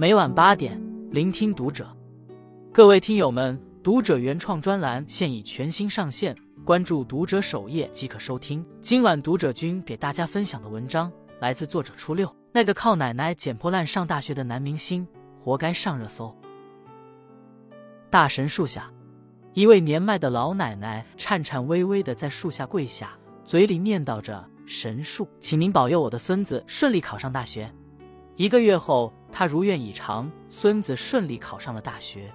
每晚八点，聆听读者。各位听友们，读者原创专栏现已全新上线，关注读者首页即可收听。今晚读者君给大家分享的文章来自作者初六。那个靠奶奶捡破烂上大学的男明星，活该上热搜。大神树下，一位年迈的老奶奶颤颤巍巍的在树下跪下，嘴里念叨着：“神树，请您保佑我的孙子顺利考上大学。”一个月后，他如愿以偿，孙子顺利考上了大学。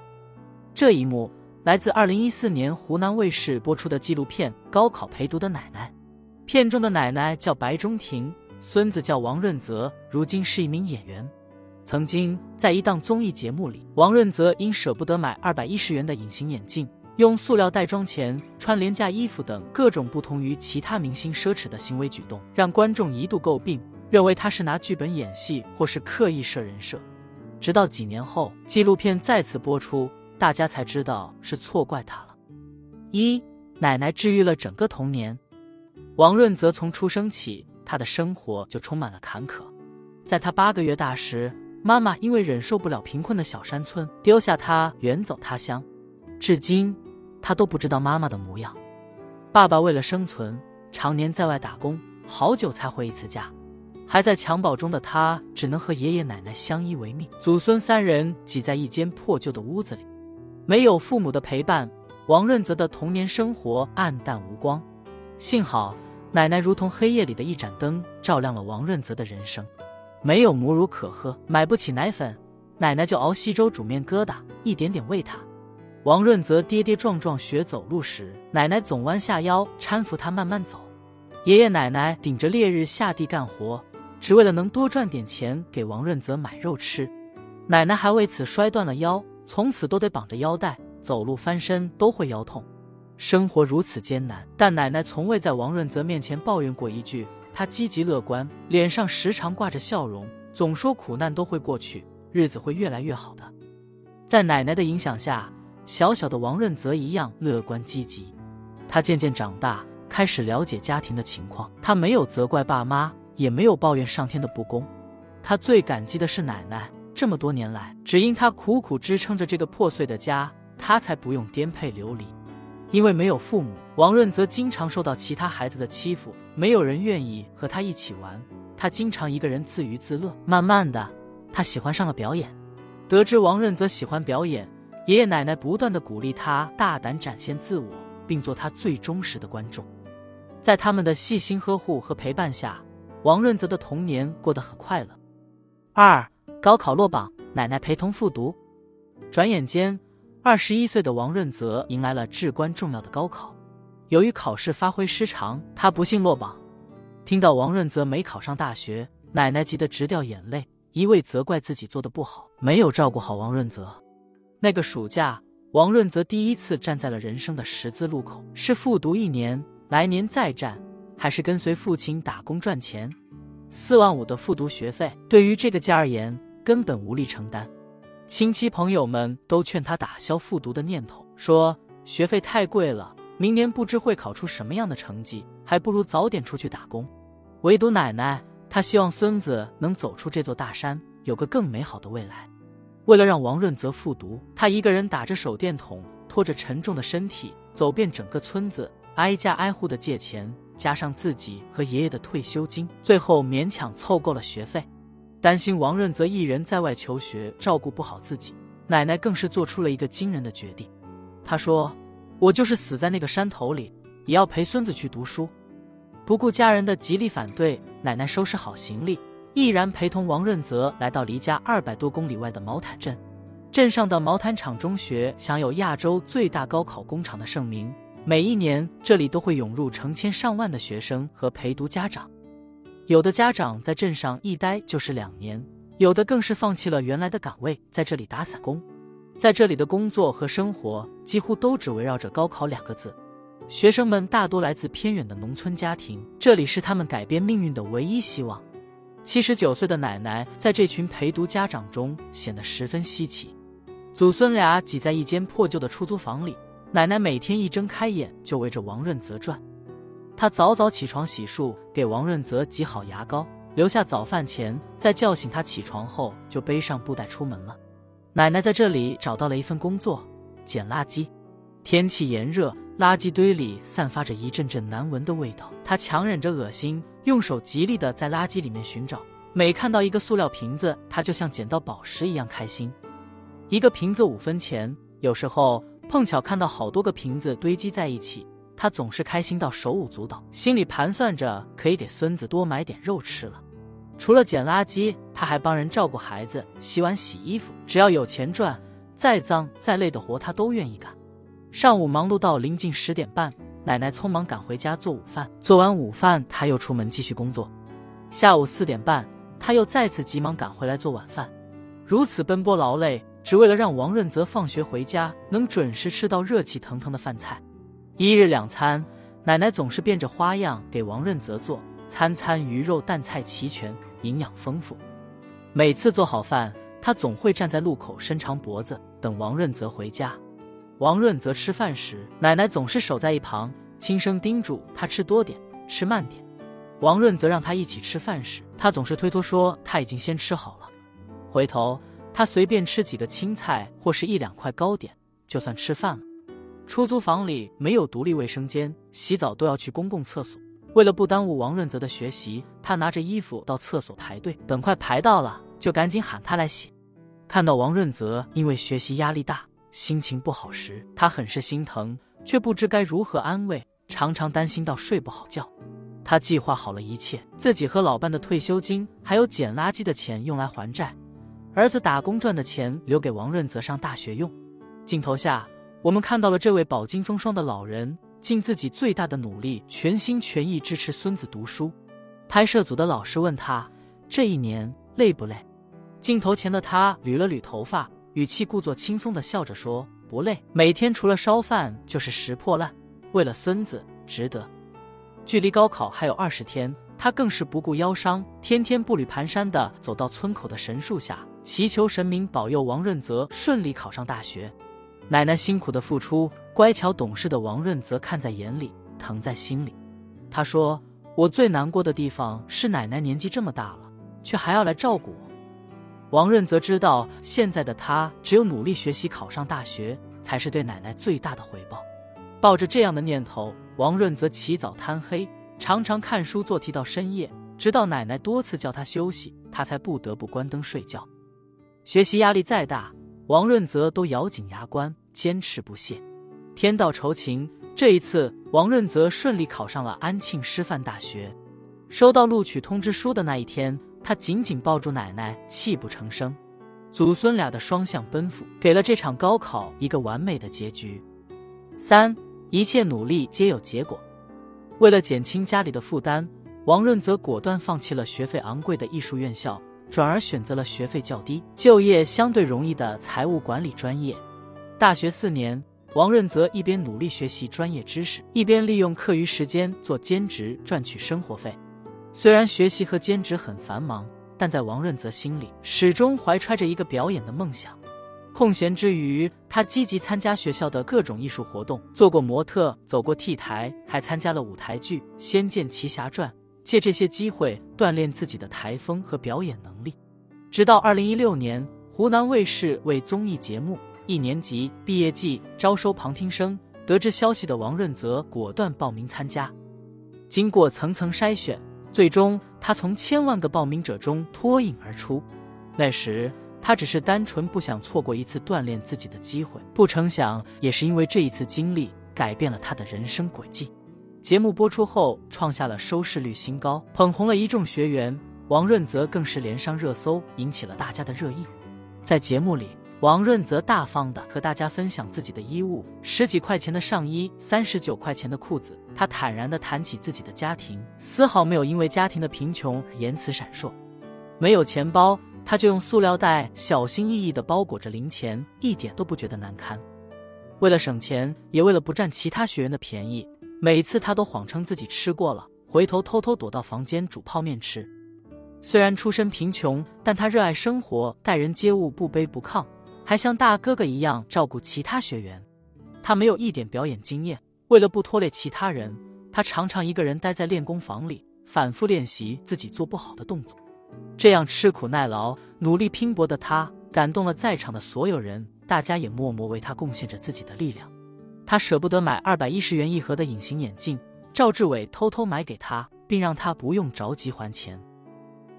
这一幕来自二零一四年湖南卫视播出的纪录片《高考陪读的奶奶》。片中的奶奶叫白中庭，孙子叫王润泽，如今是一名演员。曾经在一档综艺节目里，王润泽因舍不得买二百一十元的隐形眼镜，用塑料袋装钱，穿廉价衣服等各种不同于其他明星奢侈的行为举动，让观众一度诟病，认为他是拿剧本演戏或是刻意设人设。直到几年后，纪录片再次播出，大家才知道是错怪他了。一奶奶治愈了整个童年。王润泽从出生起，他的生活就充满了坎坷。在他八个月大时，妈妈因为忍受不了贫困的小山村，丢下他远走他乡。至今，他都不知道妈妈的模样。爸爸为了生存，常年在外打工，好久才回一次家。还在襁褓中的他，只能和爷爷奶奶相依为命，祖孙三人挤在一间破旧的屋子里，没有父母的陪伴，王润泽的童年生活暗淡无光。幸好，奶奶如同黑夜里的一盏灯，照亮了王润泽的人生。没有母乳可喝，买不起奶粉，奶奶就熬稀粥煮面疙瘩，一点点喂他。王润泽跌跌撞撞学走路时，奶奶总弯下腰搀扶他慢慢走。爷爷奶奶顶着烈日下地干活，只为了能多赚点钱给王润泽买肉吃。奶奶还为此摔断了腰，从此都得绑着腰带，走路翻身都会腰痛。生活如此艰难，但奶奶从未在王润泽面前抱怨过一句。他积极乐观，脸上时常挂着笑容，总说苦难都会过去，日子会越来越好的。在奶奶的影响下，小小的王润泽一样乐观积极。他渐渐长大，开始了解家庭的情况。他没有责怪爸妈，也没有抱怨上天的不公。他最感激的是奶奶，这么多年来，只因他苦苦支撑着这个破碎的家，他才不用颠沛流离。因为没有父母，王润泽经常受到其他孩子的欺负，没有人愿意和他一起玩，他经常一个人自娱自乐。慢慢的，他喜欢上了表演。得知王润泽喜欢表演，爷爷奶奶不断的鼓励他大胆展现自我，并做他最忠实的观众。在他们的细心呵护和陪伴下，王润泽的童年过得很快乐。二高考落榜，奶奶陪同复读，转眼间。二十一岁的王润泽迎来了至关重要的高考，由于考试发挥失常，他不幸落榜。听到王润泽没考上大学，奶奶急得直掉眼泪，一味责怪自己做的不好，没有照顾好王润泽。那个暑假，王润泽第一次站在了人生的十字路口：是复读一年，来年再战，还是跟随父亲打工赚钱？四万五的复读学费，对于这个家而言，根本无力承担。亲戚朋友们都劝他打消复读的念头，说学费太贵了，明年不知会考出什么样的成绩，还不如早点出去打工。唯独奶奶，她希望孙子能走出这座大山，有个更美好的未来。为了让王润泽复读，她一个人打着手电筒，拖着沉重的身体，走遍整个村子，挨家挨户的借钱，加上自己和爷爷的退休金，最后勉强凑够了学费。担心王润泽一人在外求学，照顾不好自己，奶奶更是做出了一个惊人的决定。她说：“我就是死在那个山头里，也要陪孙子去读书。”不顾家人的极力反对，奶奶收拾好行李，毅然陪同王润泽来到离家二百多公里外的毛坦镇。镇上的毛坦厂中学享有亚洲最大高考工厂的盛名，每一年这里都会涌入成千上万的学生和陪读家长。有的家长在镇上一待就是两年，有的更是放弃了原来的岗位，在这里打散工。在这里的工作和生活几乎都只围绕着高考两个字。学生们大多来自偏远的农村家庭，这里是他们改变命运的唯一希望。七十九岁的奶奶在这群陪读家长中显得十分稀奇。祖孙俩挤在一间破旧的出租房里，奶奶每天一睁开眼就围着王润泽转。她早早起床洗漱，给王润泽挤好牙膏，留下早饭钱，在叫醒他起床后，就背上布袋出门了。奶奶在这里找到了一份工作，捡垃圾。天气炎热，垃圾堆里散发着一阵阵难闻的味道。她强忍着恶心，用手极力的在垃圾里面寻找。每看到一个塑料瓶子，她就像捡到宝石一样开心。一个瓶子五分钱，有时候碰巧看到好多个瓶子堆积在一起。他总是开心到手舞足蹈，心里盘算着可以给孙子多买点肉吃了。除了捡垃圾，他还帮人照顾孩子、洗碗、洗衣服。只要有钱赚，再脏再累的活他都愿意干。上午忙碌到临近十点半，奶奶匆忙赶回家做午饭。做完午饭，他又出门继续工作。下午四点半，他又再次急忙赶回来做晚饭。如此奔波劳累，只为了让王润泽放学回家能准时吃到热气腾腾的饭菜。一日两餐，奶奶总是变着花样给王润泽做，餐餐鱼肉蛋菜齐全，营养丰富。每次做好饭，她总会站在路口伸长脖子等王润泽回家。王润泽吃饭时，奶奶总是守在一旁，轻声叮嘱他吃多点，吃慢点。王润泽让他一起吃饭时，他总是推脱说他已经先吃好了。回头他随便吃几个青菜或是一两块糕点，就算吃饭了。出租房里没有独立卫生间，洗澡都要去公共厕所。为了不耽误王润泽的学习，他拿着衣服到厕所排队，等快排到了，就赶紧喊他来洗。看到王润泽因为学习压力大，心情不好时，他很是心疼，却不知该如何安慰，常常担心到睡不好觉。他计划好了一切，自己和老伴的退休金，还有捡垃圾的钱用来还债，儿子打工赚的钱留给王润泽上大学用。镜头下。我们看到了这位饱经风霜的老人尽自己最大的努力，全心全意支持孙子读书。拍摄组的老师问他：“这一年累不累？”镜头前的他捋了捋头发，语气故作轻松的笑着说：“不累，每天除了烧饭就是拾破烂，为了孙子值得。”距离高考还有二十天，他更是不顾腰伤，天天步履蹒跚的走到村口的神树下，祈求神明保佑王润泽顺利考上大学。奶奶辛苦的付出，乖巧懂事的王润泽看在眼里，疼在心里。他说：“我最难过的地方是奶奶年纪这么大了，却还要来照顾我。”王润泽知道，现在的他只有努力学习，考上大学，才是对奶奶最大的回报。抱着这样的念头，王润泽起早贪黑，常常看书做题到深夜，直到奶奶多次叫他休息，他才不得不关灯睡觉。学习压力再大。王润泽都咬紧牙关，坚持不懈。天道酬勤，这一次王润泽顺利考上了安庆师范大学。收到录取通知书的那一天，他紧紧抱住奶奶，泣不成声。祖孙俩的双向奔赴，给了这场高考一个完美的结局。三，一切努力皆有结果。为了减轻家里的负担，王润泽果断放弃了学费昂贵的艺术院校。转而选择了学费较低、就业相对容易的财务管理专业。大学四年，王润泽一边努力学习专业知识，一边利用课余时间做兼职赚取生活费。虽然学习和兼职很繁忙，但在王润泽心里始终怀揣着一个表演的梦想。空闲之余，他积极参加学校的各种艺术活动，做过模特，走过 T 台，还参加了舞台剧《仙剑奇侠传》。借这些机会锻炼自己的台风和表演能力，直到二零一六年，湖南卫视为综艺节目《一年级毕业季》招收旁听生，得知消息的王润泽果断报名参加。经过层层筛选，最终他从千万个报名者中脱颖而出。那时他只是单纯不想错过一次锻炼自己的机会，不成想也是因为这一次经历改变了他的人生轨迹。节目播出后，创下了收视率新高，捧红了一众学员。王润泽更是连上热搜，引起了大家的热议。在节目里，王润泽大方的和大家分享自己的衣物：十几块钱的上衣，三十九块钱的裤子。他坦然的谈起自己的家庭，丝毫没有因为家庭的贫穷言辞闪烁。没有钱包，他就用塑料袋小心翼翼的包裹着零钱，一点都不觉得难堪。为了省钱，也为了不占其他学员的便宜。每次他都谎称自己吃过了，回头偷偷躲到房间煮泡面吃。虽然出身贫穷，但他热爱生活，待人接物不卑不亢，还像大哥哥一样照顾其他学员。他没有一点表演经验，为了不拖累其他人，他常常一个人待在练功房里，反复练习自己做不好的动作。这样吃苦耐劳、努力拼搏的他，感动了在场的所有人，大家也默默为他贡献着自己的力量。他舍不得买二百一十元一盒的隐形眼镜，赵志伟偷偷买给他，并让他不用着急还钱。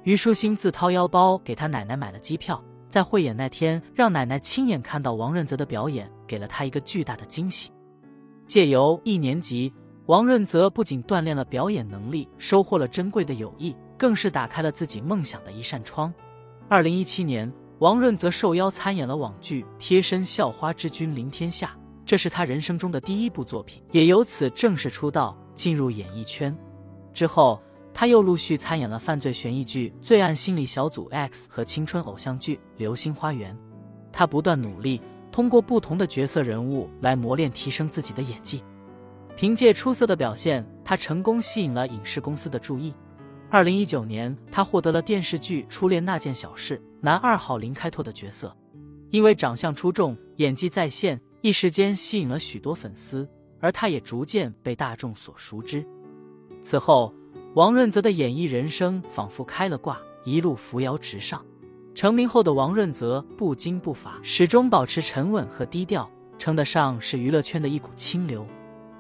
虞书欣自掏腰包给他奶奶买了机票，在汇演那天，让奶奶亲眼看到王润泽的表演，给了他一个巨大的惊喜。借由一年级，王润泽不仅锻炼了表演能力，收获了珍贵的友谊，更是打开了自己梦想的一扇窗。二零一七年，王润泽受邀参演了网剧《贴身校花之君临天下》。这是他人生中的第一部作品，也由此正式出道，进入演艺圈。之后，他又陆续参演了犯罪悬疑剧《罪案心理小组 X》和青春偶像剧《流星花园》。他不断努力，通过不同的角色人物来磨练、提升自己的演技。凭借出色的表现，他成功吸引了影视公司的注意。二零一九年，他获得了电视剧《初恋那件小事》男二号林开拓的角色，因为长相出众、演技在线。一时间吸引了许多粉丝，而他也逐渐被大众所熟知。此后，王润泽的演艺人生仿佛开了挂，一路扶摇直上。成名后的王润泽不惊不法，始终保持沉稳和低调，称得上是娱乐圈的一股清流。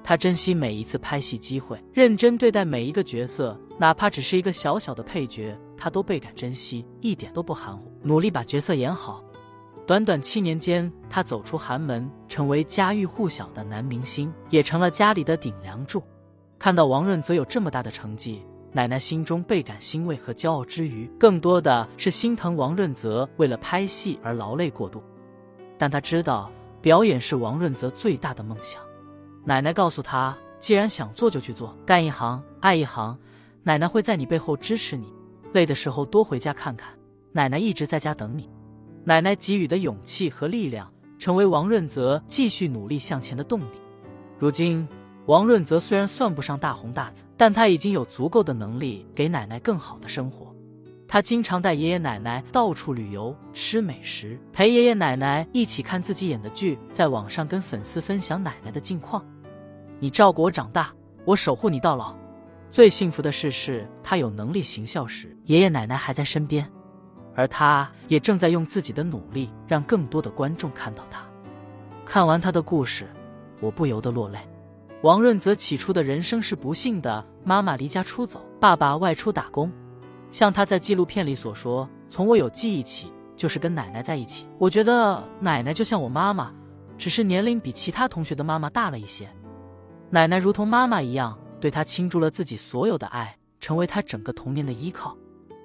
他珍惜每一次拍戏机会，认真对待每一个角色，哪怕只是一个小小的配角，他都倍感珍惜，一点都不含糊，努力把角色演好。短短七年间，他走出寒门，成为家喻户晓的男明星，也成了家里的顶梁柱。看到王润泽有这么大的成绩，奶奶心中倍感欣慰和骄傲之余，更多的是心疼王润泽为了拍戏而劳累过度。但他知道，表演是王润泽最大的梦想。奶奶告诉他，既然想做就去做，干一行爱一行，奶奶会在你背后支持你。累的时候多回家看看，奶奶一直在家等你。奶奶给予的勇气和力量，成为王润泽继续努力向前的动力。如今，王润泽虽然算不上大红大紫，但他已经有足够的能力给奶奶更好的生活。他经常带爷爷奶奶到处旅游、吃美食，陪爷爷奶奶一起看自己演的剧，在网上跟粉丝分享奶奶的近况。你照顾我长大，我守护你到老。最幸福的事是，他有能力行孝时，爷爷奶奶还在身边。而他也正在用自己的努力，让更多的观众看到他。看完他的故事，我不由得落泪。王润泽起初的人生是不幸的，妈妈离家出走，爸爸外出打工。像他在纪录片里所说：“从我有记忆起，就是跟奶奶在一起。我觉得奶奶就像我妈妈，只是年龄比其他同学的妈妈大了一些。奶奶如同妈妈一样，对他倾注了自己所有的爱，成为他整个童年的依靠。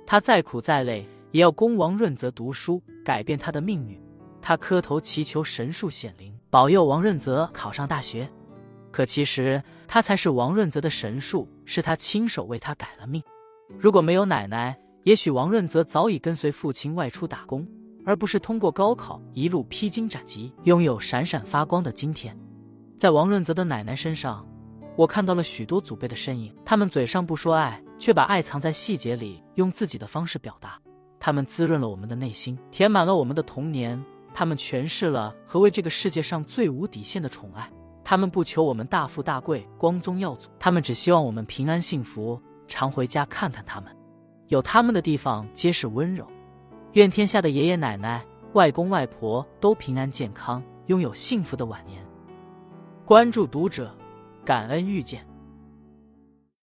他再苦再累。”也要供王润泽读书，改变他的命运。他磕头祈求神树显灵，保佑王润泽考上大学。可其实他才是王润泽的神树，是他亲手为他改了命。如果没有奶奶，也许王润泽早已跟随父亲外出打工，而不是通过高考一路披荆斩棘，拥有闪闪发光的今天。在王润泽的奶奶身上，我看到了许多祖辈的身影。他们嘴上不说爱，却把爱藏在细节里，用自己的方式表达。他们滋润了我们的内心，填满了我们的童年。他们诠释了何为这个世界上最无底线的宠爱。他们不求我们大富大贵、光宗耀祖，他们只希望我们平安幸福，常回家看看他们。有他们的地方皆是温柔。愿天下的爷爷奶奶、外公外婆都平安健康，拥有幸福的晚年。关注读者，感恩遇见。